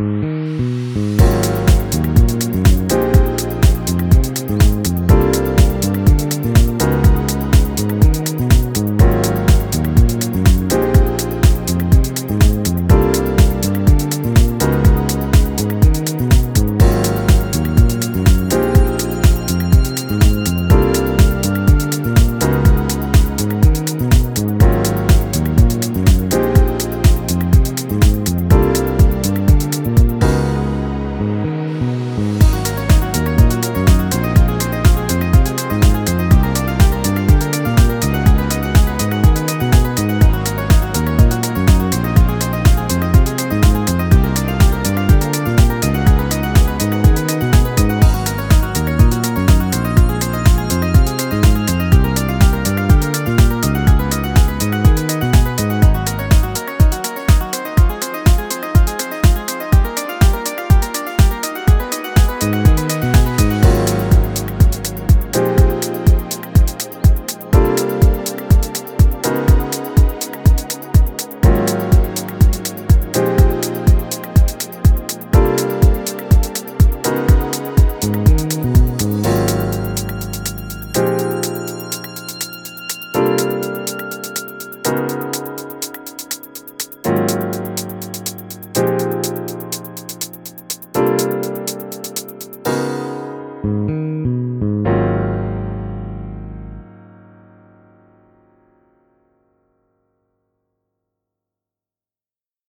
Mm-hmm.